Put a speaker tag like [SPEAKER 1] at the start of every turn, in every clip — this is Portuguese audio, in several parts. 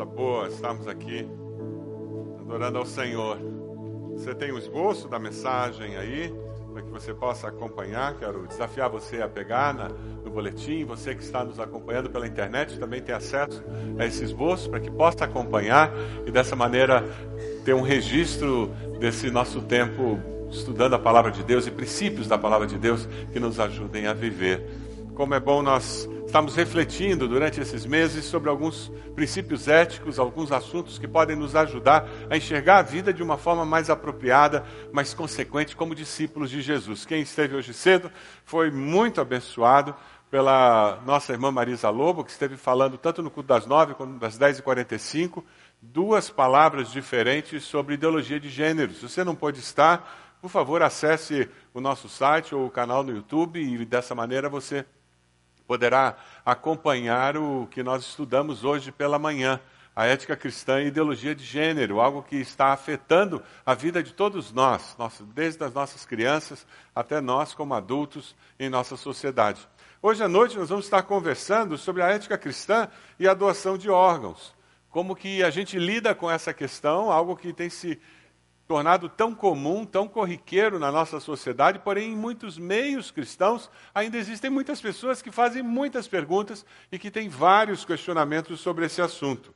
[SPEAKER 1] coisa boa estarmos aqui adorando ao Senhor. Você tem o esboço da mensagem aí, para que você possa acompanhar. Quero desafiar você a pegar na, no boletim. Você que está nos acompanhando pela internet também tem acesso a esse esboço, para que possa acompanhar e dessa maneira ter um registro desse nosso tempo estudando a palavra de Deus e princípios da palavra de Deus que nos ajudem a viver. Como é bom nós Estamos refletindo durante esses meses sobre alguns princípios éticos, alguns assuntos que podem nos ajudar a enxergar a vida de uma forma mais apropriada, mais consequente, como discípulos de Jesus. Quem esteve hoje cedo foi muito abençoado pela nossa irmã Marisa Lobo, que esteve falando tanto no culto das nove quanto das dez e quarenta e cinco, duas palavras diferentes sobre ideologia de gênero. Se você não pôde estar, por favor, acesse o nosso site ou o canal no YouTube e dessa maneira você poderá acompanhar o que nós estudamos hoje pela manhã, a ética cristã e ideologia de gênero, algo que está afetando a vida de todos nós, desde as nossas crianças até nós como adultos em nossa sociedade. Hoje à noite nós vamos estar conversando sobre a ética cristã e a doação de órgãos. Como que a gente lida com essa questão, algo que tem se tornado tão comum, tão corriqueiro na nossa sociedade, porém em muitos meios cristãos ainda existem muitas pessoas que fazem muitas perguntas e que têm vários questionamentos sobre esse assunto.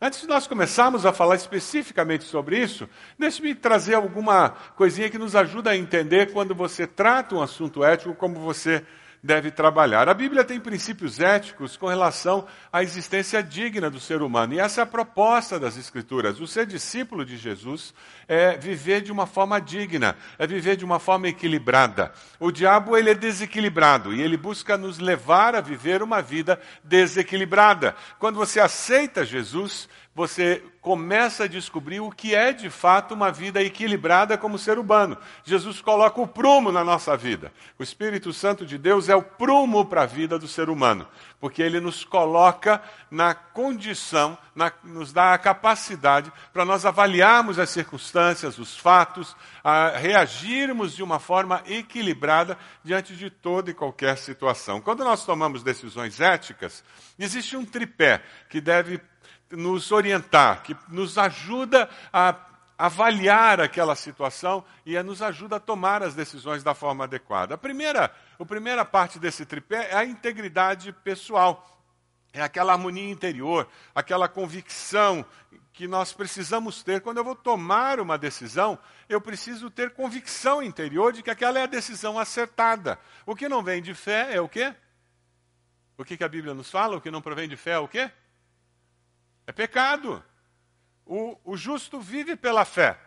[SPEAKER 1] Antes de nós começarmos a falar especificamente sobre isso, deixe-me trazer alguma coisinha que nos ajuda a entender quando você trata um assunto ético como você deve trabalhar. A Bíblia tem princípios éticos com relação à existência digna do ser humano, e essa é a proposta das Escrituras. O ser discípulo de Jesus é viver de uma forma digna, é viver de uma forma equilibrada. O diabo ele é desequilibrado e ele busca nos levar a viver uma vida desequilibrada. Quando você aceita Jesus, você começa a descobrir o que é de fato uma vida equilibrada como ser humano. Jesus coloca o prumo na nossa vida. O Espírito Santo de Deus é o prumo para a vida do ser humano, porque ele nos coloca na condição, na, nos dá a capacidade para nós avaliarmos as circunstâncias, os fatos, reagirmos de uma forma equilibrada diante de toda e qualquer situação. Quando nós tomamos decisões éticas, existe um tripé que deve nos orientar, que nos ajuda a avaliar aquela situação e nos ajuda a tomar as decisões da forma adequada. A primeira, a primeira parte desse tripé é a integridade pessoal. É aquela harmonia interior, aquela convicção que nós precisamos ter. Quando eu vou tomar uma decisão, eu preciso ter convicção interior de que aquela é a decisão acertada. O que não vem de fé é o quê? O que, que a Bíblia nos fala? O que não provém de fé é o quê? É pecado. O, o justo vive pela fé.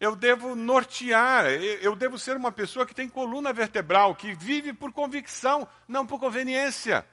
[SPEAKER 1] Eu devo nortear, eu devo ser uma pessoa que tem coluna vertebral, que vive por convicção, não por conveniência.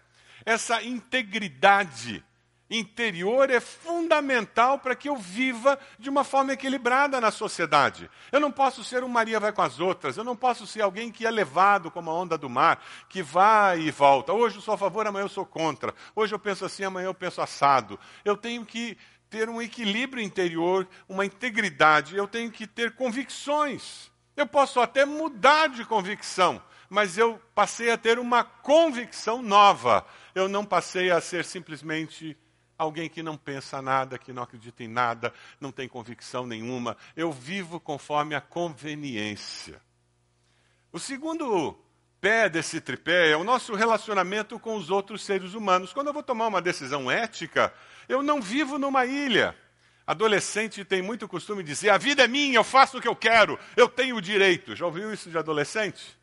[SPEAKER 1] Essa integridade interior é fundamental para que eu viva de uma forma equilibrada na sociedade. Eu não posso ser um Maria vai com as outras, eu não posso ser alguém que é levado como a onda do mar, que vai e volta. Hoje eu sou a favor, amanhã eu sou contra. Hoje eu penso assim, amanhã eu penso assado. Eu tenho que ter um equilíbrio interior, uma integridade, eu tenho que ter convicções. Eu posso até mudar de convicção, mas eu passei a ter uma convicção nova. Eu não passei a ser simplesmente Alguém que não pensa nada, que não acredita em nada, não tem convicção nenhuma. Eu vivo conforme a conveniência. O segundo pé desse tripé é o nosso relacionamento com os outros seres humanos. Quando eu vou tomar uma decisão ética, eu não vivo numa ilha. Adolescente tem muito costume de dizer: a vida é minha, eu faço o que eu quero, eu tenho o direito. Já ouviu isso de adolescente?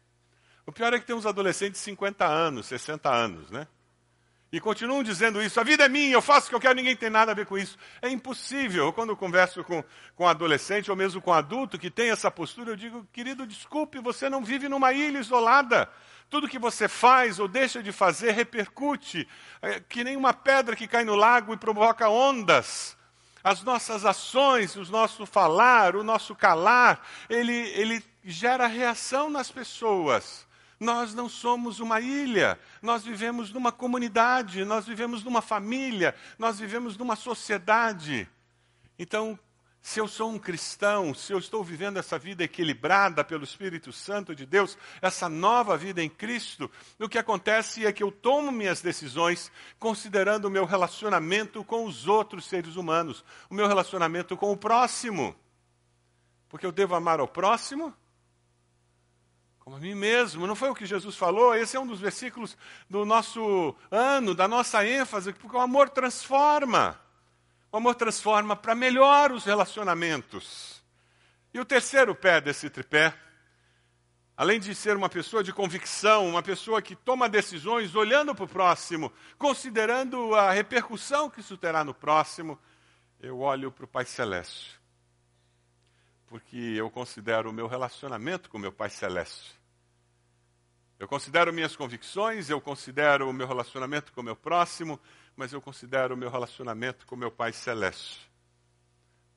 [SPEAKER 1] O pior é que tem uns adolescentes de 50 anos, 60 anos, né? E continuam dizendo isso. A vida é minha, eu faço o que eu quero, ninguém tem nada a ver com isso. É impossível. Quando eu converso com, com adolescente ou mesmo com adulto que tem essa postura, eu digo, querido, desculpe, você não vive numa ilha isolada. Tudo que você faz ou deixa de fazer repercute, é, que nem uma pedra que cai no lago e provoca ondas. As nossas ações, o nosso falar, o nosso calar, ele, ele gera reação nas pessoas. Nós não somos uma ilha, nós vivemos numa comunidade, nós vivemos numa família, nós vivemos numa sociedade. Então, se eu sou um cristão, se eu estou vivendo essa vida equilibrada pelo Espírito Santo de Deus, essa nova vida em Cristo, o que acontece é que eu tomo minhas decisões considerando o meu relacionamento com os outros seres humanos, o meu relacionamento com o próximo. Porque eu devo amar ao próximo como a mim mesmo. Não foi o que Jesus falou? Esse é um dos versículos do nosso ano, da nossa ênfase, porque o amor transforma. O amor transforma para melhor os relacionamentos. E o terceiro pé desse tripé, além de ser uma pessoa de convicção, uma pessoa que toma decisões olhando para o próximo, considerando a repercussão que isso terá no próximo, eu olho para o Pai Celeste. Porque eu considero o meu relacionamento com meu Pai Celeste. Eu considero minhas convicções, eu considero o meu relacionamento com o meu próximo, mas eu considero o meu relacionamento com meu Pai Celeste.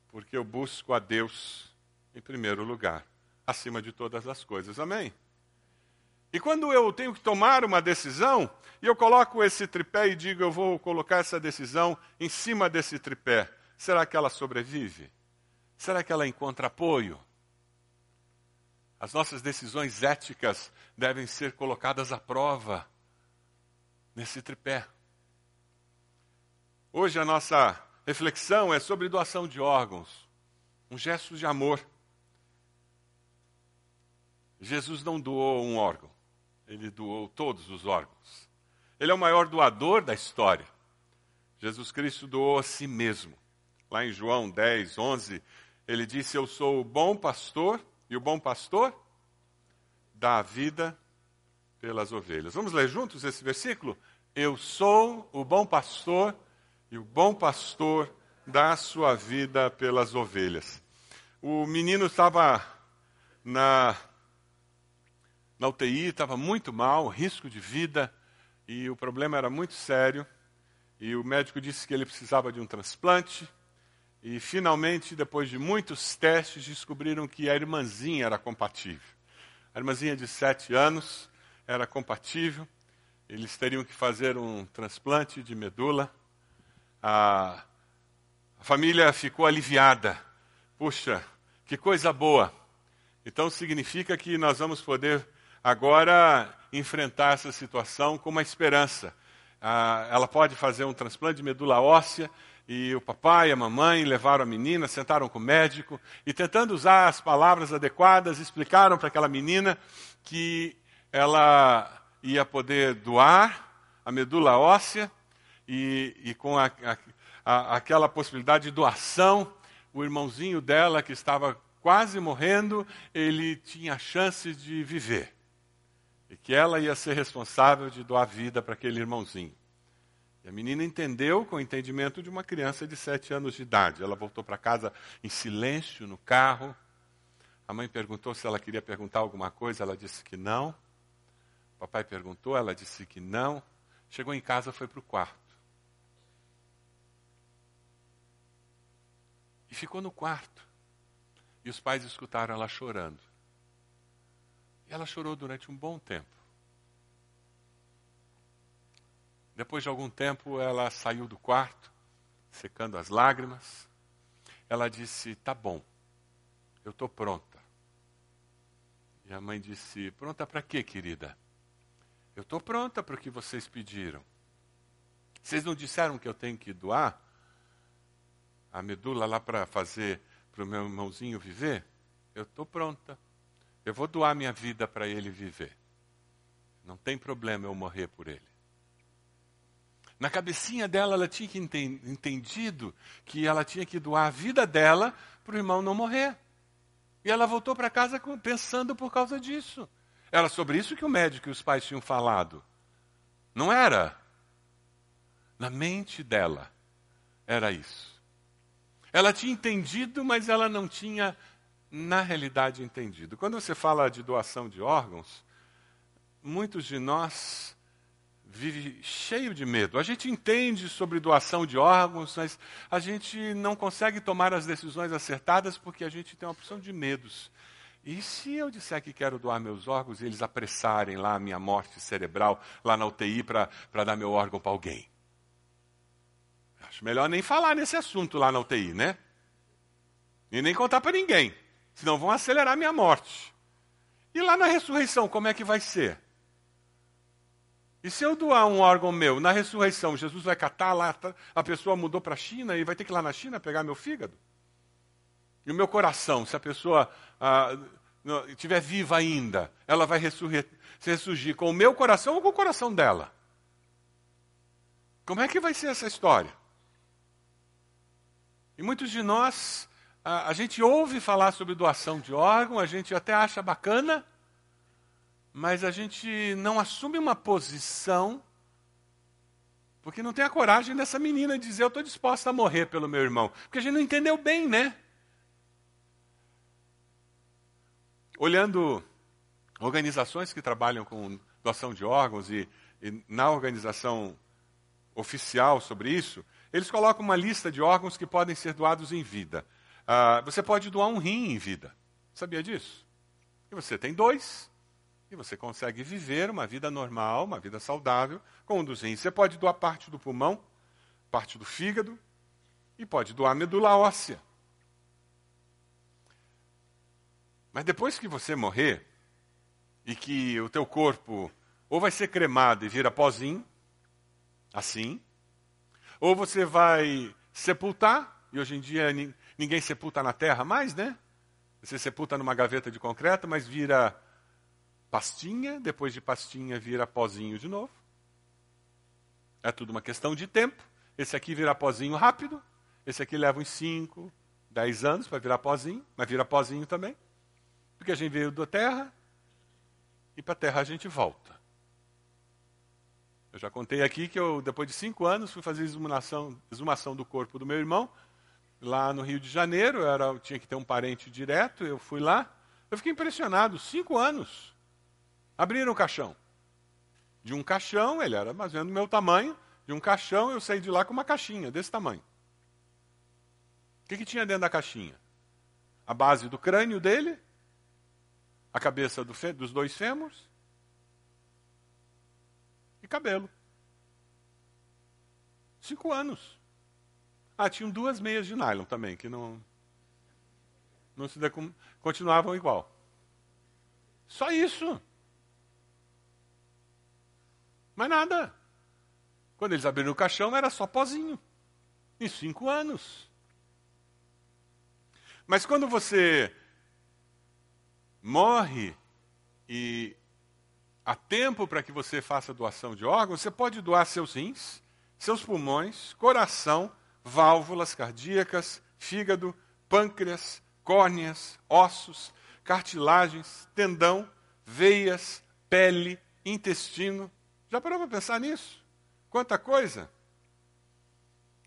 [SPEAKER 1] Porque eu busco a Deus em primeiro lugar, acima de todas as coisas. Amém? E quando eu tenho que tomar uma decisão, e eu coloco esse tripé e digo, eu vou colocar essa decisão em cima desse tripé, será que ela sobrevive? Será que ela encontra apoio? As nossas decisões éticas devem ser colocadas à prova nesse tripé. Hoje a nossa reflexão é sobre doação de órgãos, um gesto de amor. Jesus não doou um órgão, ele doou todos os órgãos. Ele é o maior doador da história. Jesus Cristo doou a si mesmo. Lá em João 10, 11, ele disse: Eu sou o bom pastor, e o bom pastor dá a vida pelas ovelhas. Vamos ler juntos esse versículo? Eu sou o bom pastor e o bom pastor dá a sua vida pelas ovelhas. O menino estava na, na UTI, estava muito mal, risco de vida, e o problema era muito sério. E o médico disse que ele precisava de um transplante. E finalmente, depois de muitos testes, descobriram que a irmãzinha era compatível. A irmãzinha de sete anos era compatível. Eles teriam que fazer um transplante de medula a, a família ficou aliviada. Puxa, que coisa boa. Então significa que nós vamos poder agora enfrentar essa situação com uma esperança. Ah, ela pode fazer um transplante de medula óssea e o papai e a mamãe levaram a menina, sentaram com o médico e tentando usar as palavras adequadas, explicaram para aquela menina que ela ia poder doar a medula óssea e, e com a, a, a, aquela possibilidade de doação, o irmãozinho dela, que estava quase morrendo, ele tinha chance de viver. E que ela ia ser responsável de doar vida para aquele irmãozinho. E a menina entendeu com o entendimento de uma criança de sete anos de idade. Ela voltou para casa em silêncio, no carro. A mãe perguntou se ela queria perguntar alguma coisa, ela disse que não. O papai perguntou, ela disse que não. Chegou em casa, foi para o quarto. E ficou no quarto. E os pais escutaram ela chorando. E ela chorou durante um bom tempo. Depois de algum tempo, ela saiu do quarto, secando as lágrimas. Ela disse: Tá bom, eu estou pronta. E a mãe disse: Pronta para quê, querida? Eu estou pronta para o que vocês pediram. Vocês não disseram que eu tenho que doar? a medula lá para fazer para o meu irmãozinho viver, eu estou pronta. Eu vou doar minha vida para ele viver. Não tem problema eu morrer por ele. Na cabecinha dela, ela tinha que entendido que ela tinha que doar a vida dela para o irmão não morrer. E ela voltou para casa pensando por causa disso. Era sobre isso que o médico e os pais tinham falado. Não era. Na mente dela, era isso. Ela tinha entendido, mas ela não tinha, na realidade, entendido. Quando você fala de doação de órgãos, muitos de nós vivem cheio de medo. A gente entende sobre doação de órgãos, mas a gente não consegue tomar as decisões acertadas porque a gente tem uma opção de medos. E se eu disser que quero doar meus órgãos e eles apressarem lá a minha morte cerebral, lá na UTI, para dar meu órgão para alguém? Acho melhor nem falar nesse assunto lá na UTI, né? E nem contar para ninguém, senão vão acelerar minha morte. E lá na ressurreição, como é que vai ser? E se eu doar um órgão meu na ressurreição, Jesus vai catar lá, tá, a pessoa mudou para a China e vai ter que ir lá na China pegar meu fígado? E o meu coração, se a pessoa ah, estiver viva ainda, ela vai ressurgir, ressurgir com o meu coração ou com o coração dela? Como é que vai ser essa história? E muitos de nós, a, a gente ouve falar sobre doação de órgão, a gente até acha bacana, mas a gente não assume uma posição, porque não tem a coragem dessa menina dizer: Eu estou disposta a morrer pelo meu irmão. Porque a gente não entendeu bem, né? Olhando organizações que trabalham com doação de órgãos e, e na organização oficial sobre isso, eles colocam uma lista de órgãos que podem ser doados em vida. Uh, você pode doar um rim em vida. Sabia disso? E você tem dois, e você consegue viver uma vida normal, uma vida saudável, rins. Você pode doar parte do pulmão, parte do fígado, e pode doar medula óssea. Mas depois que você morrer, e que o teu corpo ou vai ser cremado e vira pozinho, assim, ou você vai sepultar, e hoje em dia ninguém sepulta na terra mais, né? Você sepulta numa gaveta de concreto, mas vira pastinha, depois de pastinha vira pozinho de novo. É tudo uma questão de tempo. Esse aqui vira pozinho rápido, esse aqui leva uns 5, 10 anos para virar pozinho, mas vira pozinho também. Porque a gente veio da terra e para a terra a gente volta. Eu já contei aqui que eu, depois de cinco anos, fui fazer exumação, exumação do corpo do meu irmão, lá no Rio de Janeiro. Eu, era, eu tinha que ter um parente direto, eu fui lá. Eu fiquei impressionado, cinco anos. Abriram o caixão. De um caixão, ele era mais ou menos do meu tamanho, de um caixão eu saí de lá com uma caixinha desse tamanho. O que, que tinha dentro da caixinha? A base do crânio dele, a cabeça do dos dois fêmurs e cabelo. Cinco anos. Ah, tinham duas meias de nylon também, que não, não se continuavam igual. Só isso. Mas nada. Quando eles abriram o caixão, era só pozinho. Em cinco anos. Mas quando você morre e há tempo para que você faça doação de órgãos, você pode doar seus rins, seus pulmões, coração, válvulas cardíacas, fígado, pâncreas, córneas, ossos, cartilagens, tendão, veias, pele, intestino, já parou para pensar nisso? Quanta coisa!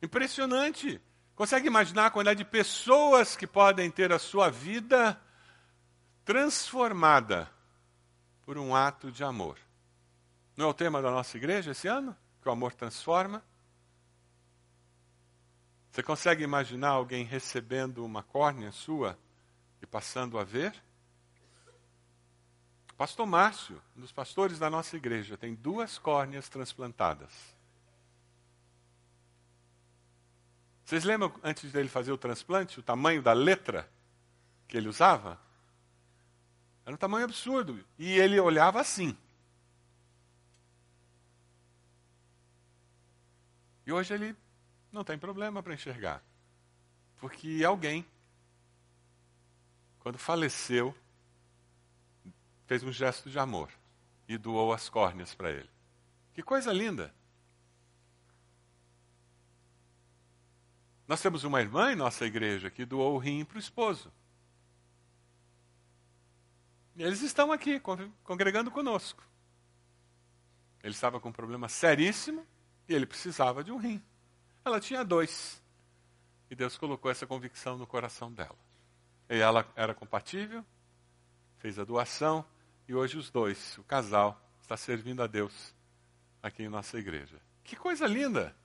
[SPEAKER 1] Impressionante! Consegue imaginar a quantidade de pessoas que podem ter a sua vida transformada por um ato de amor? Não é o tema da nossa igreja esse ano? Que o amor transforma? Você consegue imaginar alguém recebendo uma córnea sua e passando a ver? Pastor Márcio, um dos pastores da nossa igreja, tem duas córneas transplantadas. Vocês lembram, antes dele fazer o transplante, o tamanho da letra que ele usava? Era um tamanho absurdo. E ele olhava assim. E hoje ele não tem problema para enxergar. Porque alguém, quando faleceu, fez um gesto de amor e doou as córneas para ele. Que coisa linda! Nós temos uma irmã em nossa igreja que doou o rim para o esposo. E eles estão aqui, congregando conosco. Ele estava com um problema seríssimo e ele precisava de um rim. Ela tinha dois. E Deus colocou essa convicção no coração dela. E ela era compatível, fez a doação, e hoje os dois, o casal, está servindo a Deus aqui em nossa igreja. Que coisa linda,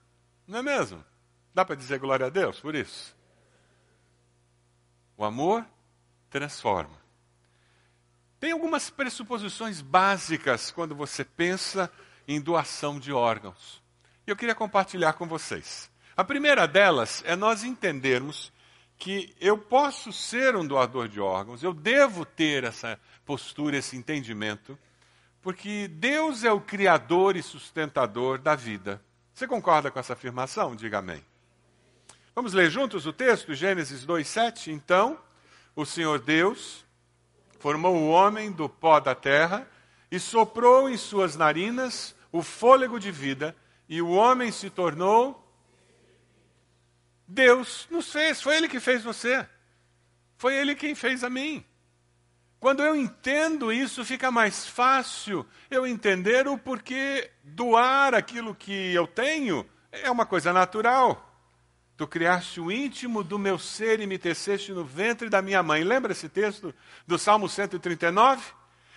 [SPEAKER 1] não é mesmo? Dá para dizer glória a Deus por isso? O amor transforma. Tem algumas pressuposições básicas quando você pensa em doação de órgãos. E eu queria compartilhar com vocês. A primeira delas é nós entendermos que eu posso ser um doador de órgãos, eu devo ter essa postura, esse entendimento, porque Deus é o criador e sustentador da vida. Você concorda com essa afirmação? Diga amém. Vamos ler juntos o texto, Gênesis 2:7. Então, o Senhor Deus formou o homem do pó da terra e soprou em suas narinas o fôlego de vida, e o homem se tornou Deus nos fez, foi Ele que fez você. Foi Ele quem fez a mim. Quando eu entendo isso, fica mais fácil eu entender o porquê doar aquilo que eu tenho é uma coisa natural. Tu criaste o íntimo do meu ser e me teceste no ventre da minha mãe. Lembra esse texto do Salmo 139?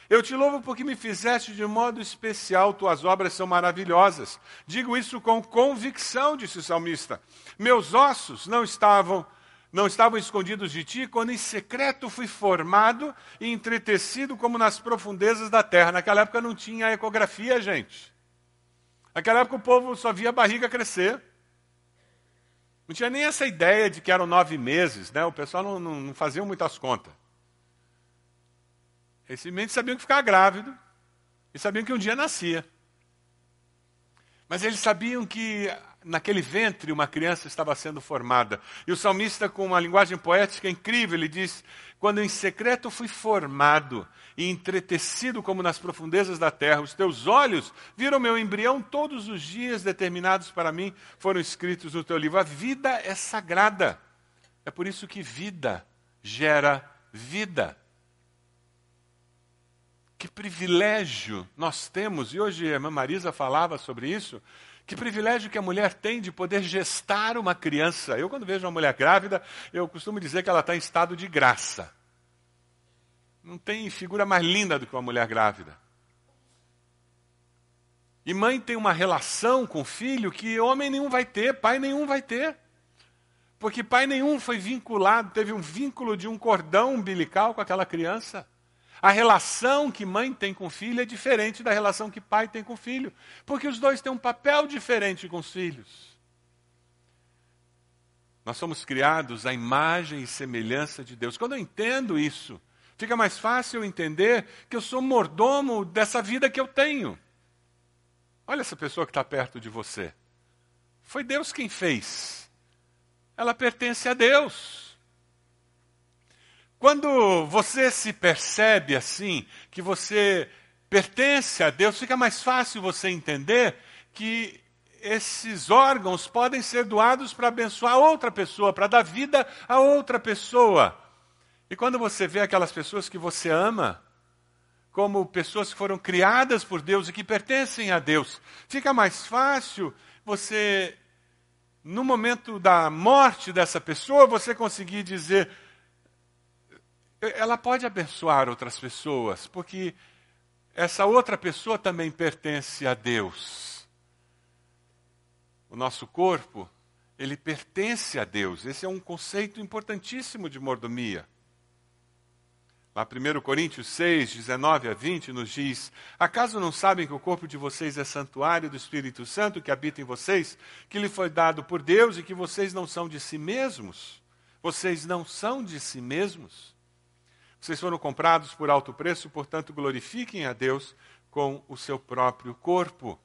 [SPEAKER 1] Eu te louvo porque me fizeste de modo especial, tuas obras são maravilhosas. Digo isso com convicção, disse o salmista. Meus ossos não estavam não estavam escondidos de ti, quando em secreto fui formado e entretecido como nas profundezas da terra. Naquela época não tinha ecografia, gente. Naquela época o povo só via a barriga crescer. Não tinha nem essa ideia de que eram nove meses, né? O pessoal não, não, não fazia muitas contas. Eles simplesmente sabiam que ficava grávido e sabiam que um dia nascia. Mas eles sabiam que naquele ventre uma criança estava sendo formada. E o salmista, com uma linguagem poética incrível, ele diz: Quando em secreto fui formado e entretecido como nas profundezas da terra, os teus olhos viram meu embrião, todos os dias determinados para mim foram escritos no teu livro. A vida é sagrada. É por isso que vida gera vida. Que privilégio nós temos, e hoje a irmã Marisa falava sobre isso, que privilégio que a mulher tem de poder gestar uma criança. Eu, quando vejo uma mulher grávida, eu costumo dizer que ela está em estado de graça. Não tem figura mais linda do que uma mulher grávida. E mãe tem uma relação com o filho que homem nenhum vai ter, pai nenhum vai ter. Porque pai nenhum foi vinculado, teve um vínculo de um cordão umbilical com aquela criança. A relação que mãe tem com filho é diferente da relação que pai tem com filho, porque os dois têm um papel diferente com os filhos. Nós somos criados à imagem e semelhança de Deus. Quando eu entendo isso, fica mais fácil entender que eu sou mordomo dessa vida que eu tenho. Olha essa pessoa que está perto de você. Foi Deus quem fez. Ela pertence a Deus. Quando você se percebe assim, que você pertence a Deus, fica mais fácil você entender que esses órgãos podem ser doados para abençoar outra pessoa, para dar vida a outra pessoa. E quando você vê aquelas pessoas que você ama, como pessoas que foram criadas por Deus e que pertencem a Deus, fica mais fácil você, no momento da morte dessa pessoa, você conseguir dizer: ela pode abençoar outras pessoas, porque essa outra pessoa também pertence a Deus. O nosso corpo, ele pertence a Deus. Esse é um conceito importantíssimo de mordomia. Lá 1 Coríntios 6, 19 a 20 nos diz: Acaso não sabem que o corpo de vocês é santuário do Espírito Santo que habita em vocês, que lhe foi dado por Deus e que vocês não são de si mesmos? Vocês não são de si mesmos? Vocês foram comprados por alto preço, portanto, glorifiquem a Deus com o seu próprio corpo.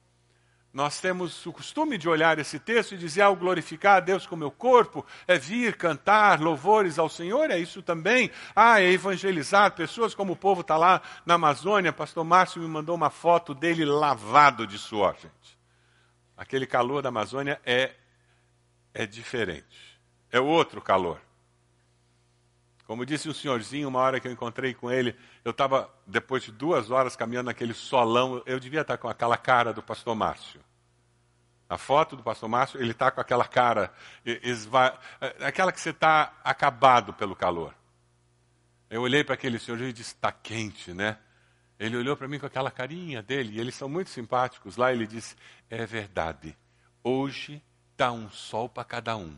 [SPEAKER 1] Nós temos o costume de olhar esse texto e dizer, ao glorificar a Deus com o meu corpo, é vir cantar louvores ao Senhor, é isso também. Ah, é evangelizar pessoas, como o povo está lá na Amazônia. Pastor Márcio me mandou uma foto dele lavado de suor, gente. Aquele calor da Amazônia é, é diferente. É outro calor. Como disse um senhorzinho, uma hora que eu encontrei com ele, eu estava, depois de duas horas caminhando naquele solão, eu devia estar com aquela cara do pastor Márcio. A foto do pastor Márcio, ele está com aquela cara, esva... É, aquela que você está acabado pelo calor. Eu olhei para aquele senhor e disse, está quente, né? Ele olhou para mim com aquela carinha dele, e eles são muito simpáticos. Lá ele disse, é verdade, hoje está um sol para cada um.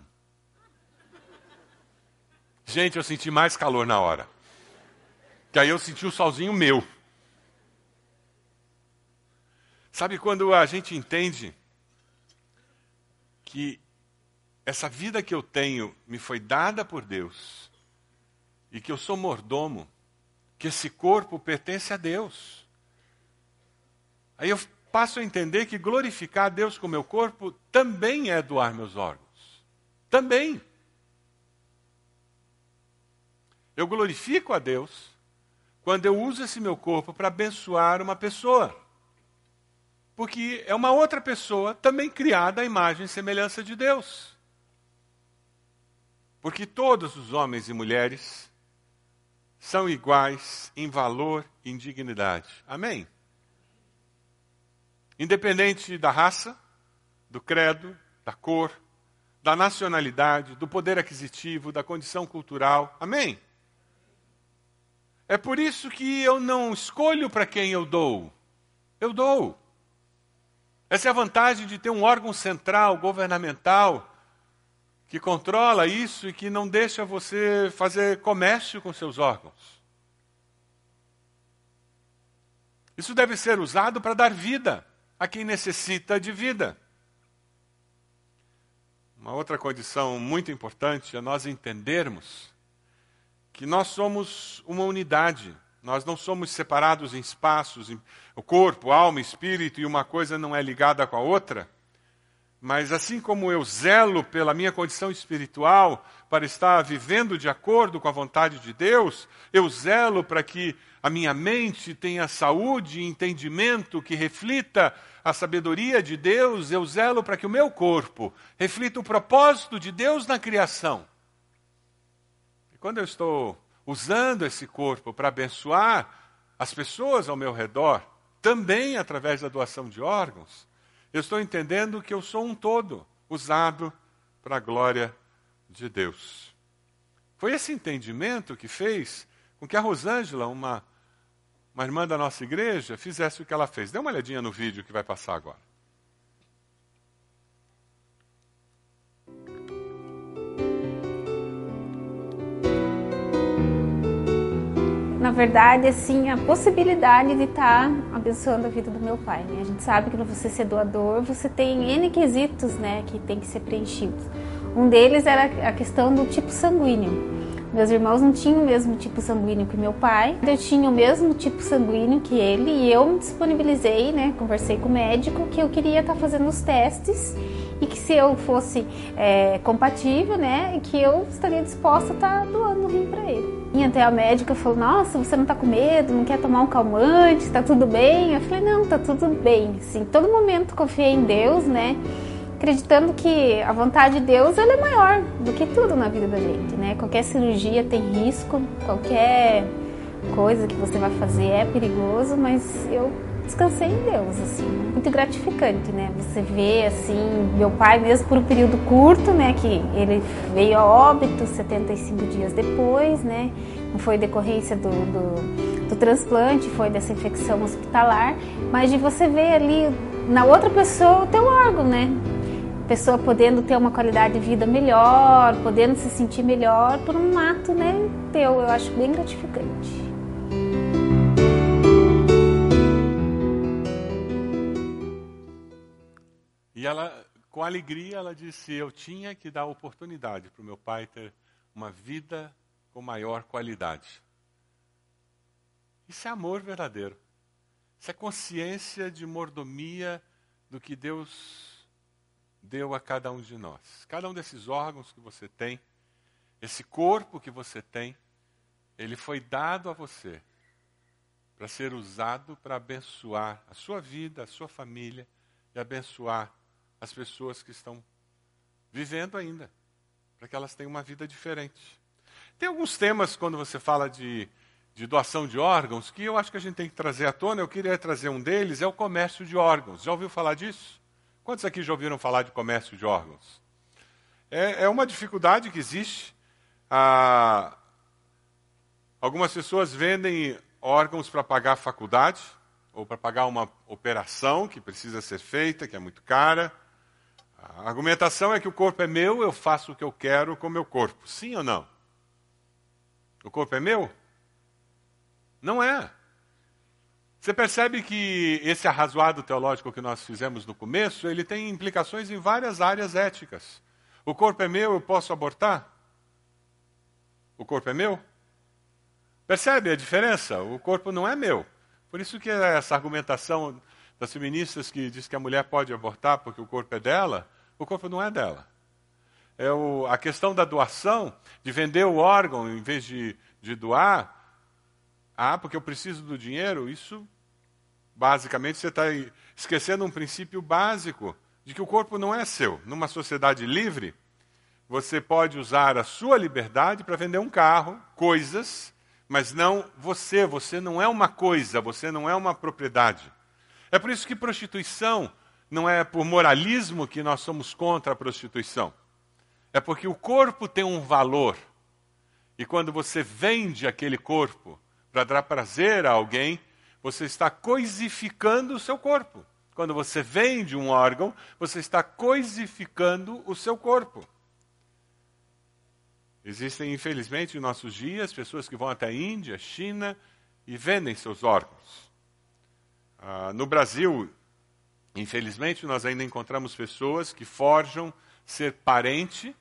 [SPEAKER 1] Gente, eu senti mais calor na hora. Que aí eu senti o solzinho meu. Sabe quando a gente entende que essa vida que eu tenho me foi dada por Deus e que eu sou mordomo, que esse corpo pertence a Deus. Aí eu passo a entender que glorificar a Deus com meu corpo também é doar meus órgãos. Também. Eu glorifico a Deus quando eu uso esse meu corpo para abençoar uma pessoa. Porque é uma outra pessoa também criada à imagem e semelhança de Deus. Porque todos os homens e mulheres são iguais em valor e em dignidade. Amém? Independente da raça, do credo, da cor, da nacionalidade, do poder aquisitivo, da condição cultural. Amém? É por isso que eu não escolho para quem eu dou. Eu dou. Essa é a vantagem de ter um órgão central, governamental, que controla isso e que não deixa você fazer comércio com seus órgãos. Isso deve ser usado para dar vida a quem necessita de vida. Uma outra condição muito importante é nós entendermos que nós somos uma unidade. Nós não somos separados em espaços, em, o corpo, alma, espírito, e uma coisa não é ligada com a outra. Mas assim como eu zelo pela minha condição espiritual, para estar vivendo de acordo com a vontade de Deus, eu zelo para que a minha mente tenha saúde e entendimento que reflita a sabedoria de Deus, eu zelo para que o meu corpo reflita o propósito de Deus na criação. Quando eu estou usando esse corpo para abençoar as pessoas ao meu redor, também através da doação de órgãos, eu estou entendendo que eu sou um todo usado para a glória de Deus. Foi esse entendimento que fez com que a Rosângela, uma, uma irmã da nossa igreja, fizesse o que ela fez. Dê uma olhadinha no vídeo que vai passar agora.
[SPEAKER 2] Na verdade, assim, a possibilidade de estar tá abençoando a vida do meu pai. Né? A gente sabe que para você ser doador, você tem N quesitos, né, que tem que ser preenchidos. Um deles era a questão do tipo sanguíneo. Meus irmãos não tinham o mesmo tipo sanguíneo que meu pai. Eu tinha o mesmo tipo sanguíneo que ele e eu me disponibilizei, né? Conversei com o médico que eu queria estar tá fazendo os testes e que se eu fosse é, compatível, né, que eu estaria disposta a estar tá doando o rim para ele. E até a médica falou: Nossa, você não tá com medo, não quer tomar um calmante, tá tudo bem? Eu falei: Não, tá tudo bem. Sim, todo momento confiei em Deus, né? Acreditando que a vontade de Deus ela é maior do que tudo na vida da gente, né? Qualquer cirurgia tem risco, qualquer coisa que você vai fazer é perigoso, mas eu descansei em Deus, assim, muito gratificante, né? Você vê, assim, meu pai mesmo por um período curto, né, que ele veio a óbito 75 dias depois, né, não foi decorrência do, do, do transplante, foi dessa infecção hospitalar, mas de você ver ali na outra pessoa o teu órgão, né, pessoa podendo ter uma qualidade de vida melhor, podendo se sentir melhor por um ato, né, teu, eu acho bem gratificante.
[SPEAKER 1] E ela, com alegria, ela disse: Eu tinha que dar oportunidade para o meu pai ter uma vida com maior qualidade. Isso é amor verdadeiro. Isso é consciência de mordomia do que Deus deu a cada um de nós. Cada um desses órgãos que você tem, esse corpo que você tem, ele foi dado a você para ser usado para abençoar a sua vida, a sua família e abençoar as pessoas que estão vivendo ainda, para que elas tenham uma vida diferente. Tem alguns temas, quando você fala de, de doação de órgãos, que eu acho que a gente tem que trazer à tona. Eu queria trazer um deles, é o comércio de órgãos. Já ouviu falar disso? Quantos aqui já ouviram falar de comércio de órgãos? É, é uma dificuldade que existe. Ah, algumas pessoas vendem órgãos para pagar a faculdade ou para pagar uma operação que precisa ser feita, que é muito cara. A argumentação é que o corpo é meu, eu faço o que eu quero com o meu corpo. Sim ou não? O corpo é meu? Não é. Você percebe que esse arrazoado teológico que nós fizemos no começo, ele tem implicações em várias áreas éticas. O corpo é meu, eu posso abortar? O corpo é meu? Percebe a diferença? O corpo não é meu. Por isso que essa argumentação das feministas que diz que a mulher pode abortar porque o corpo é dela, o corpo não é dela. É o, a questão da doação, de vender o órgão em vez de, de doar, ah, porque eu preciso do dinheiro, isso basicamente você está esquecendo um princípio básico de que o corpo não é seu. Numa sociedade livre, você pode usar a sua liberdade para vender um carro, coisas, mas não você. Você não é uma coisa, você não é uma propriedade. É por isso que prostituição não é por moralismo que nós somos contra a prostituição. É porque o corpo tem um valor. E quando você vende aquele corpo para dar prazer a alguém, você está coisificando o seu corpo. Quando você vende um órgão, você está coisificando o seu corpo. Existem, infelizmente, em nossos dias, pessoas que vão até a Índia, China e vendem seus órgãos. Ah, no Brasil, infelizmente, nós ainda encontramos pessoas que forjam ser parente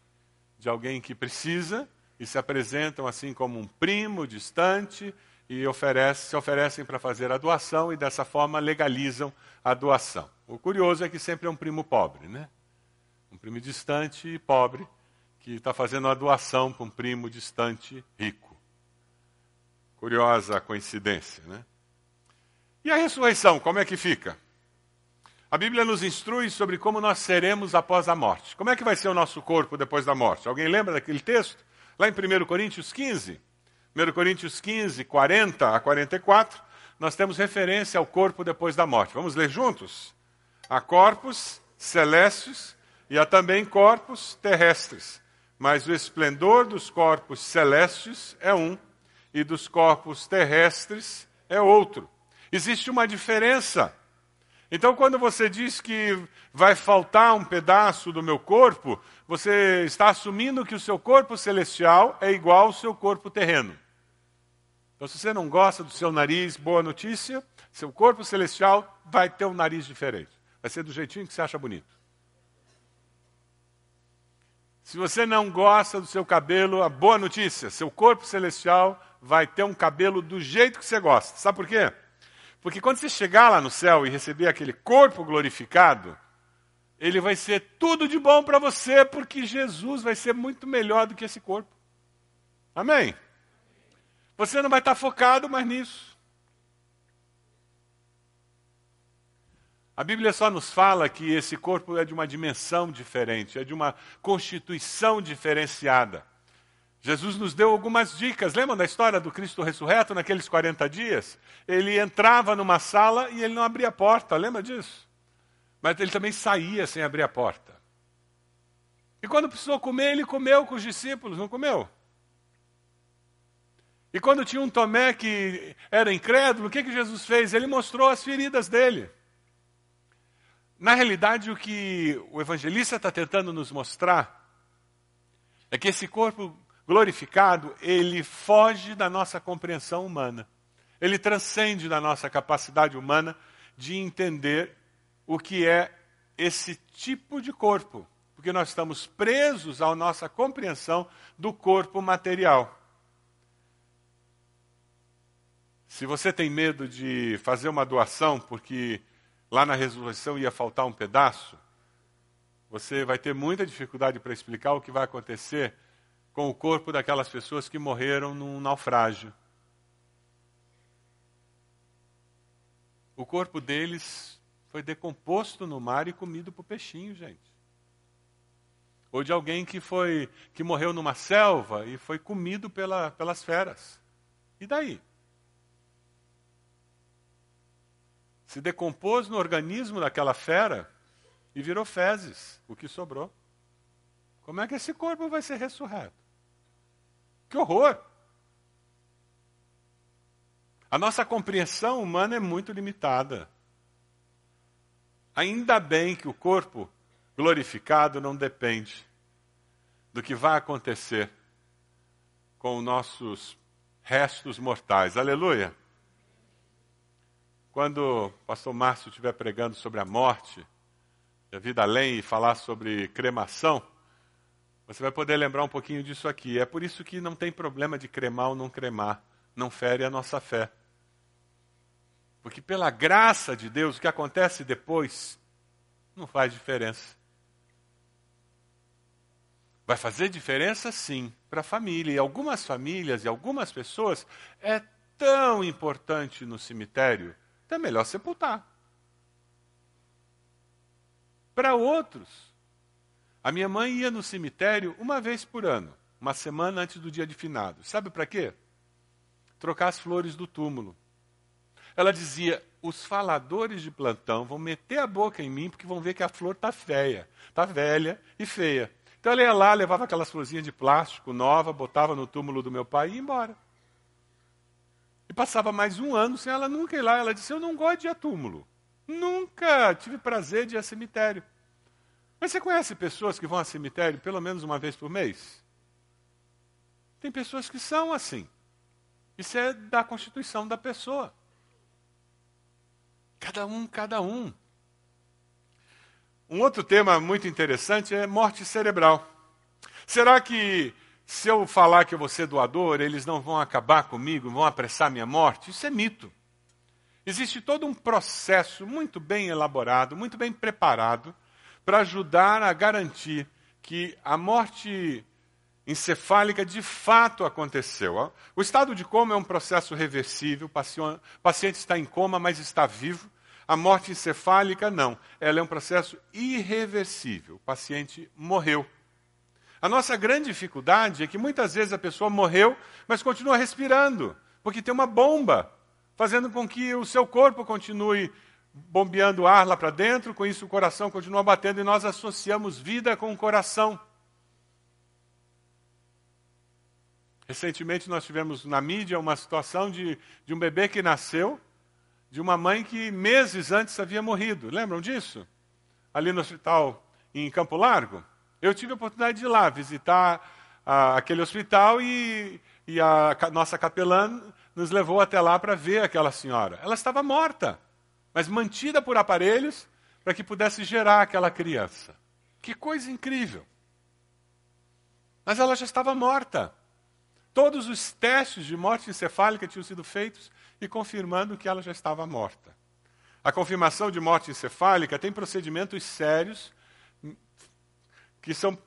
[SPEAKER 1] de alguém que precisa e se apresentam assim como um primo distante e oferece, se oferecem para fazer a doação e dessa forma legalizam a doação. O curioso é que sempre é um primo pobre, né? Um primo distante e pobre que está fazendo uma doação para um primo distante rico. Curiosa coincidência, né? E a ressurreição, como é que fica? A Bíblia nos instrui sobre como nós seremos após a morte. Como é que vai ser o nosso corpo depois da morte? Alguém lembra daquele texto? Lá em 1 Coríntios 15. 1 Coríntios 15, 40 a 44, nós temos referência ao corpo depois da morte. Vamos ler juntos? Há corpos celestes e há também corpos terrestres. Mas o esplendor dos corpos celestes é um, e dos corpos terrestres é outro. Existe uma diferença. Então, quando você diz que vai faltar um pedaço do meu corpo, você está assumindo que o seu corpo celestial é igual ao seu corpo terreno. Então, se você não gosta do seu nariz, boa notícia, seu corpo celestial vai ter um nariz diferente. Vai ser do jeitinho que você acha bonito. Se você não gosta do seu cabelo, a boa notícia, seu corpo celestial vai ter um cabelo do jeito que você gosta. Sabe por quê? Porque quando você chegar lá no céu e receber aquele corpo glorificado, ele vai ser tudo de bom para você, porque Jesus vai ser muito melhor do que esse corpo. Amém? Você não vai estar focado mais nisso. A Bíblia só nos fala que esse corpo é de uma dimensão diferente, é de uma constituição diferenciada. Jesus nos deu algumas dicas. Lembram da história do Cristo ressurreto naqueles 40 dias? Ele entrava numa sala e ele não abria a porta, lembra disso? Mas ele também saía sem abrir a porta. E quando precisou comer, ele comeu com os discípulos, não comeu? E quando tinha um Tomé que era incrédulo, o que, que Jesus fez? Ele mostrou as feridas dele. Na realidade, o que o evangelista está tentando nos mostrar é que esse corpo glorificado, ele foge da nossa compreensão humana. Ele transcende da nossa capacidade humana de entender o que é esse tipo de corpo, porque nós estamos presos à nossa compreensão do corpo material. Se você tem medo de fazer uma doação porque lá na ressurreição ia faltar um pedaço, você vai ter muita dificuldade para explicar o que vai acontecer com o corpo daquelas pessoas que morreram num naufrágio. O corpo deles foi decomposto no mar e comido por peixinho, gente. Ou de alguém que foi que morreu numa selva e foi comido pela, pelas feras. E daí? se decompôs no organismo daquela fera e virou fezes, o que sobrou. Como é que esse corpo vai ser ressurreto? Que horror! A nossa compreensão humana é muito limitada. Ainda bem que o corpo glorificado não depende do que vai acontecer com os nossos restos mortais. Aleluia! Quando o pastor Márcio estiver pregando sobre a morte, a vida além e falar sobre cremação, Você vai poder lembrar um pouquinho disso aqui. É por isso que não tem problema de cremar ou não cremar. Não fere a nossa fé. Porque pela graça de Deus, o que acontece depois não faz diferença. Vai fazer diferença sim para a família. E algumas famílias e algumas pessoas é tão importante no cemitério, então é melhor sepultar. Para outros, a minha mãe ia no cemitério uma vez por ano, uma semana antes do dia de finado. Sabe para quê? Trocar as flores do túmulo. Ela dizia: os faladores de plantão vão meter a boca em mim porque vão ver que a flor está feia, está velha e feia. Então ela ia lá, levava aquelas florzinhas de plástico nova, botava no túmulo do meu pai e ia embora. E passava mais um ano sem ela nunca ir lá. Ela disse: Eu não gosto de ir a túmulo. Nunca tive prazer de ir a cemitério. Mas você conhece pessoas que vão a cemitério pelo menos uma vez por mês? Tem pessoas que são assim. Isso é da constituição da pessoa. Cada um, cada um. Um outro tema muito interessante é morte cerebral. Será que se eu falar que eu vou ser doador, eles não vão acabar comigo, vão apressar minha morte? Isso é mito. Existe todo um processo muito bem elaborado, muito bem preparado, para ajudar a garantir que a morte encefálica de fato aconteceu. O estado de coma é um processo reversível, o paciente está em coma, mas está vivo. A morte encefálica, não. Ela é um processo irreversível. O paciente morreu. A nossa grande dificuldade é que muitas vezes a pessoa morreu, mas continua respirando, porque tem uma bomba fazendo com que o seu corpo continue bombeando ar lá para dentro, com isso o coração continua batendo e nós associamos vida com o coração. Recentemente nós tivemos na mídia uma situação de, de um bebê que nasceu de uma mãe que meses antes havia morrido. Lembram disso? Ali no hospital em Campo Largo. Eu tive a oportunidade de ir lá visitar ah, aquele hospital e, e a, a nossa capelã nos levou até lá para ver aquela senhora. Ela estava morta, mas mantida por aparelhos para que pudesse gerar aquela criança. Que coisa incrível! Mas ela já estava morta. Todos os testes de morte encefálica tinham sido feitos e confirmando que ela já estava morta. A confirmação de morte encefálica tem procedimentos sérios que são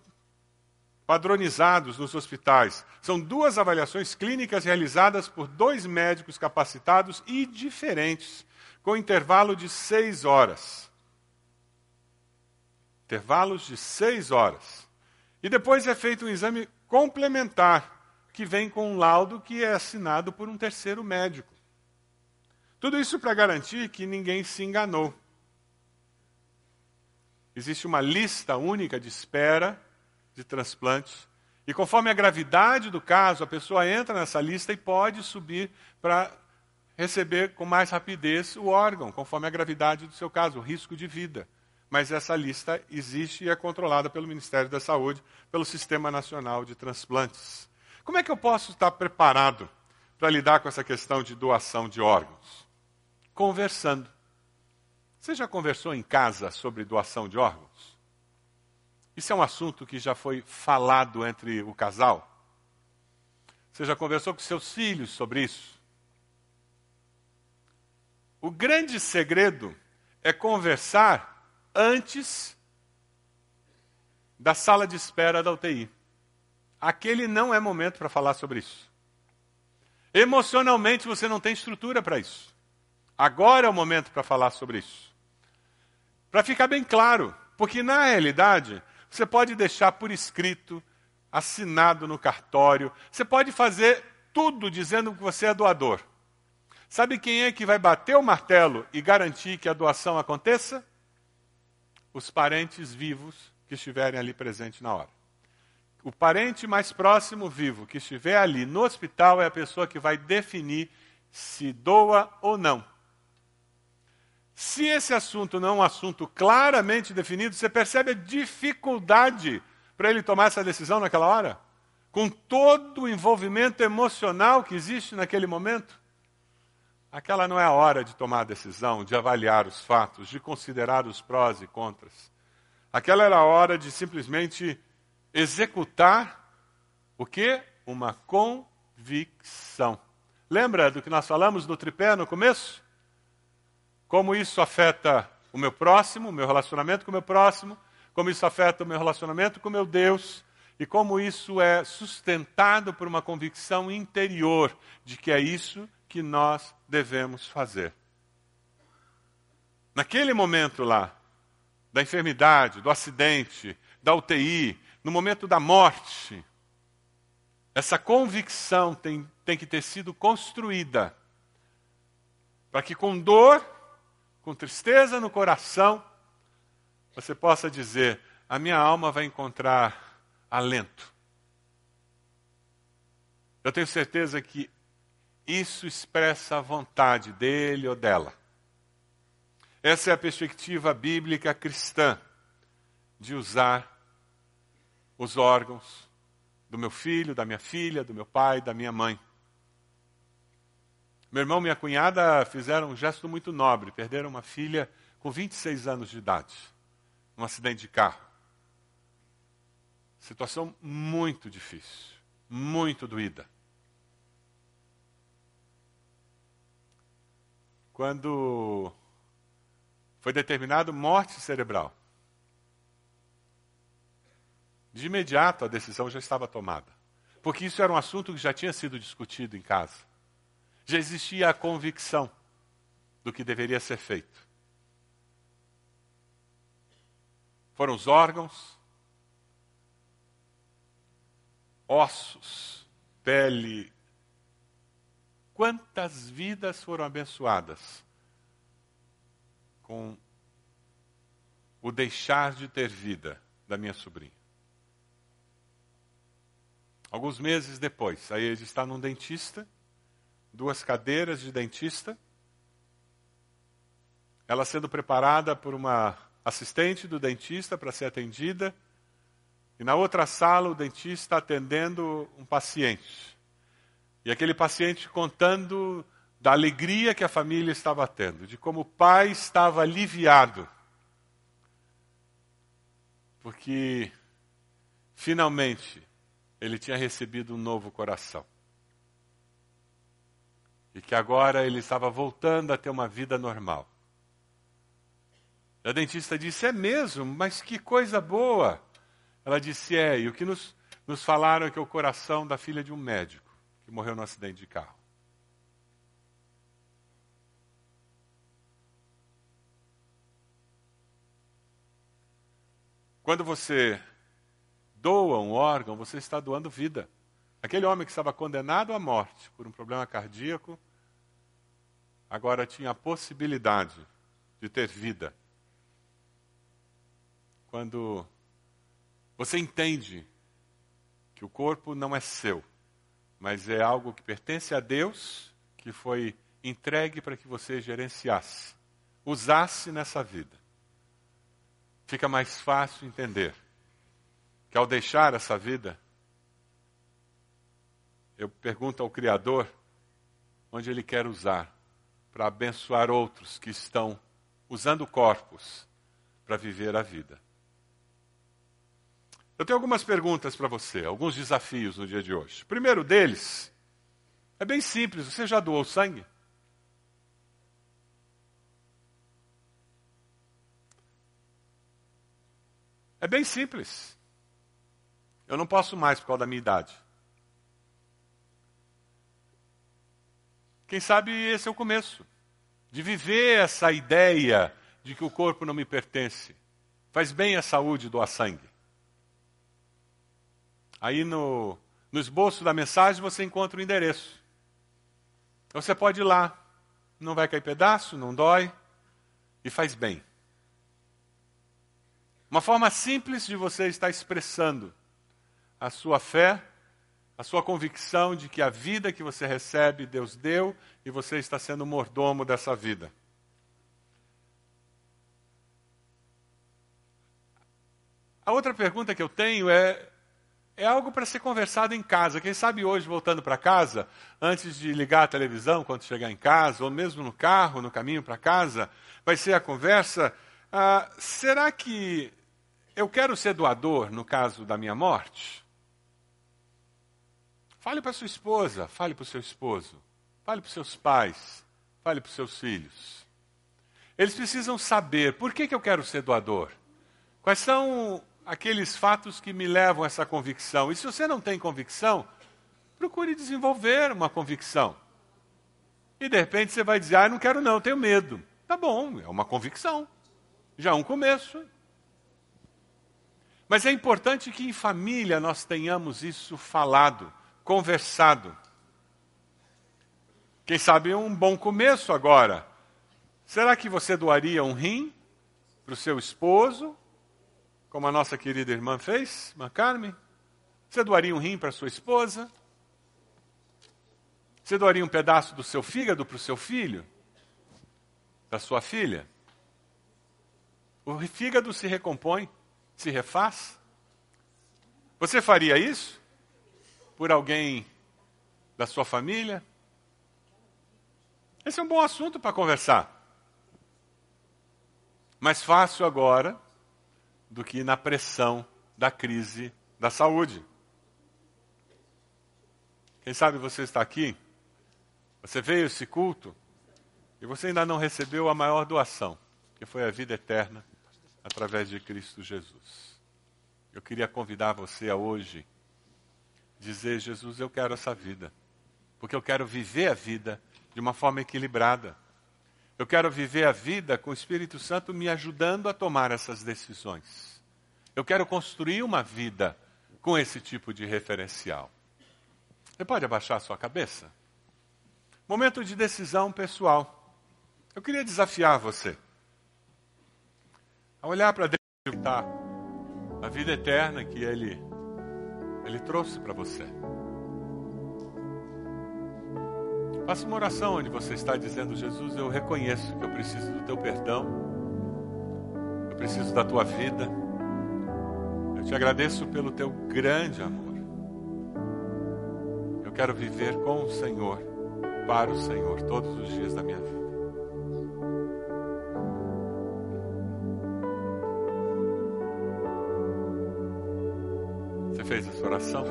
[SPEAKER 1] padronizados nos hospitais. São duas avaliações clínicas realizadas por dois médicos capacitados e diferentes, com intervalo de seis horas. Intervalos de seis horas. E depois é feito um exame complementar, que vem com um laudo que é assinado por um terceiro médico. Tudo isso para garantir que ninguém se enganou. Existe uma lista única de espera de transplantes. E conforme a gravidade do caso, a pessoa entra nessa lista e pode subir para receber com mais rapidez o órgão, conforme a gravidade do seu caso, o risco de vida. Mas essa lista existe e é controlada pelo Ministério da Saúde, pelo Sistema Nacional de Transplantes. Como é que eu posso estar preparado para lidar com essa questão de doação de órgãos? conversando. Você já conversou em casa sobre doação de órgãos? Isso é um assunto que já foi falado entre o casal? Você já conversou com seus filhos sobre isso? O grande segredo é conversar antes da sala de espera da UTI. Aquele não é momento para falar sobre isso. Emocionalmente você não tem estrutura para isso. Agora é o momento para falar sobre isso. Para ficar bem claro, porque na realidade, você pode deixar por escrito, assinado no cartório, você pode fazer tudo dizendo que você é doador. Sabe quem é que vai bater o martelo e garantir que a doação aconteça? Os parentes vivos que estiverem ali presentes na hora. O parente mais próximo vivo que estiver ali no hospital é a pessoa que vai definir se doa ou não. Se esse assunto não é um assunto claramente definido, você percebe a dificuldade para ele tomar essa decisão naquela hora? Com todo o envolvimento emocional que existe naquele momento? Aquela não é a hora de tomar decisão, de avaliar os fatos, de considerar os prós e contras. Aquela era a hora de simplesmente executar o que? Uma convicção. Lembra do que nós falamos do tripé no começo? Como isso afeta o meu próximo, o meu relacionamento com o meu próximo, como isso afeta o meu relacionamento com o meu Deus e como isso é sustentado por uma convicção interior de que é isso que nós devemos fazer. Naquele momento lá, da enfermidade, do acidente, da UTI, no momento da morte, essa convicção tem, tem que ter sido construída para que com dor, com tristeza no coração, você possa dizer: a minha alma vai encontrar alento. Eu tenho certeza que isso expressa a vontade dele ou dela. Essa é a perspectiva bíblica cristã de usar os órgãos do meu filho, da minha filha, do meu pai, da minha mãe. Meu irmão e minha cunhada fizeram um gesto muito nobre, perderam uma filha com 26 anos de idade, num acidente de carro. Situação muito difícil, muito doída. Quando foi determinado morte cerebral, de imediato a decisão já estava tomada. Porque isso era um assunto que já tinha sido discutido em casa. Já existia a convicção do que deveria ser feito. Foram os órgãos, ossos, pele. Quantas vidas foram abençoadas com o deixar de ter vida da minha sobrinha? Alguns meses depois, aí ele está num dentista, duas cadeiras de dentista, ela sendo preparada por uma assistente do dentista para ser atendida, e na outra sala o dentista atendendo um paciente. E aquele paciente contando da alegria que a família estava tendo, de como o pai estava aliviado. Porque finalmente ele tinha recebido um novo coração. E que agora ele estava voltando a ter uma vida normal. E a dentista disse: É mesmo, mas que coisa boa. Ela disse: É, e o que nos, nos falaram é que é o coração da filha de um médico que morreu no acidente de carro. Quando você doa um órgão, você está doando vida. Aquele homem que estava condenado à morte por um problema cardíaco, agora tinha a possibilidade de ter vida. Quando você entende que o corpo não é seu, mas é algo que pertence a Deus, que foi entregue para que você gerenciasse, usasse nessa vida. Fica mais fácil entender que ao deixar essa vida, eu pergunto ao Criador onde Ele quer usar para abençoar outros que estão usando corpos para viver a vida. Eu tenho algumas perguntas para você, alguns desafios no dia de hoje. O primeiro deles é bem simples: você já doou sangue? É bem simples. Eu não posso mais por causa da minha idade. Quem sabe esse é o começo de viver essa ideia de que o corpo não me pertence. Faz bem à saúde doar sangue. Aí no, no esboço da mensagem você encontra o endereço. Então você pode ir lá. Não vai cair pedaço, não dói e faz bem. Uma forma simples de você estar expressando a sua fé, a sua convicção de que a vida que você recebe, Deus deu e você está sendo mordomo dessa vida. A outra pergunta que eu tenho é: é algo para ser conversado em casa. Quem sabe hoje, voltando para casa, antes de ligar a televisão, quando chegar em casa, ou mesmo no carro, no caminho para casa, vai ser a conversa: ah, será que eu quero ser doador no caso da minha morte? Fale para sua esposa, fale para o seu esposo, fale para os seus pais, fale para os seus filhos. Eles precisam saber por que, que eu quero ser doador. Quais são aqueles fatos que me levam a essa convicção? E se você não tem convicção, procure desenvolver uma convicção. E de repente você vai dizer: Ah, não quero, não, tenho medo. Tá bom, é uma convicção. Já é um começo. Mas é importante que em família nós tenhamos isso falado, conversado. Quem sabe um bom começo agora. Será que você doaria um rim para o seu esposo, como a nossa querida irmã fez, irmã Carmen? Você doaria um rim para sua esposa? Você doaria um pedaço do seu fígado para o seu filho? Para sua filha? O fígado se recompõe se refaz? Você faria isso por alguém da sua família? Esse é um bom assunto para conversar. Mais fácil agora do que na pressão da crise da saúde. Quem sabe você está aqui, você veio esse culto e você ainda não recebeu a maior doação, que foi a vida eterna através de Cristo Jesus. Eu queria convidar você a hoje dizer: Jesus, eu quero essa vida, porque eu quero viver a vida de uma forma equilibrada. Eu quero viver a vida com o Espírito Santo me ajudando a tomar essas decisões. Eu quero construir uma vida com esse tipo de referencial. Você pode abaixar a sua cabeça? Momento de decisão pessoal. Eu queria desafiar você a olhar para dentro tá, a vida eterna que Ele, Ele trouxe para você. Faça uma oração onde você está dizendo: Jesus, eu reconheço que eu preciso do teu perdão, eu preciso da tua vida, eu te agradeço pelo teu grande amor. Eu quero viver com o Senhor, para o Senhor, todos os dias da minha vida. fez essa oração?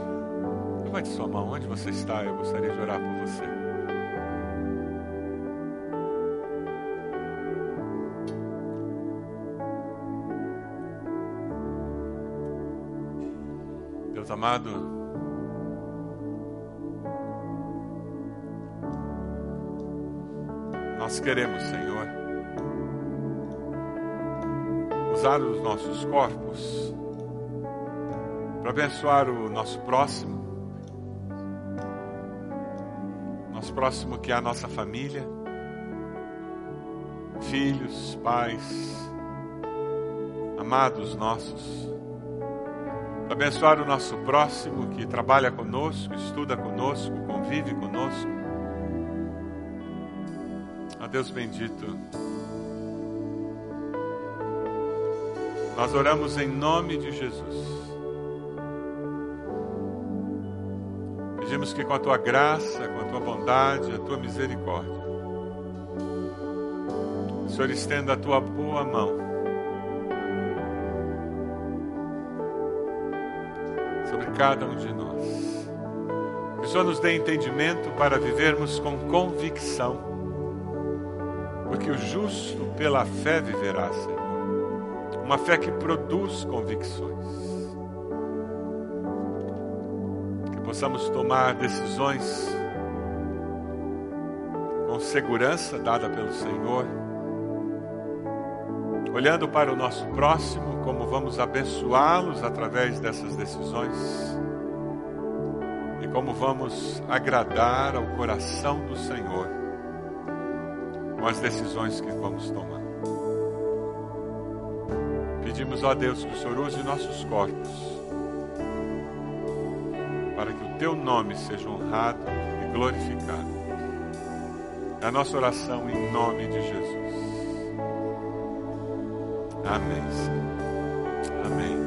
[SPEAKER 1] Levante sua mão onde você está, eu gostaria de orar por você. Amado, nós queremos, Senhor, usar os nossos corpos para abençoar o nosso próximo, nosso próximo que é a nossa família, filhos, pais, amados nossos, abençoar o nosso próximo que trabalha conosco, estuda conosco, convive conosco. A Deus bendito. Nós oramos em nome de Jesus. Pedimos que com a tua graça, com a tua bondade, a tua misericórdia, o Senhor estenda a tua boa mão cada um de nós. Que o Senhor nos dê entendimento para vivermos com convicção, porque o justo pela fé viverá, Senhor. Uma fé que produz convicções. possamos tomar decisões com segurança dada pelo Senhor, olhando para o nosso próximo, como vamos abençoá-los através dessas decisões e como vamos agradar ao coração do Senhor com as decisões que vamos tomar. Pedimos a Deus que o Senhor use nossos corpos teu nome seja honrado e glorificado. É a nossa oração em nome de Jesus. Amém. Amém.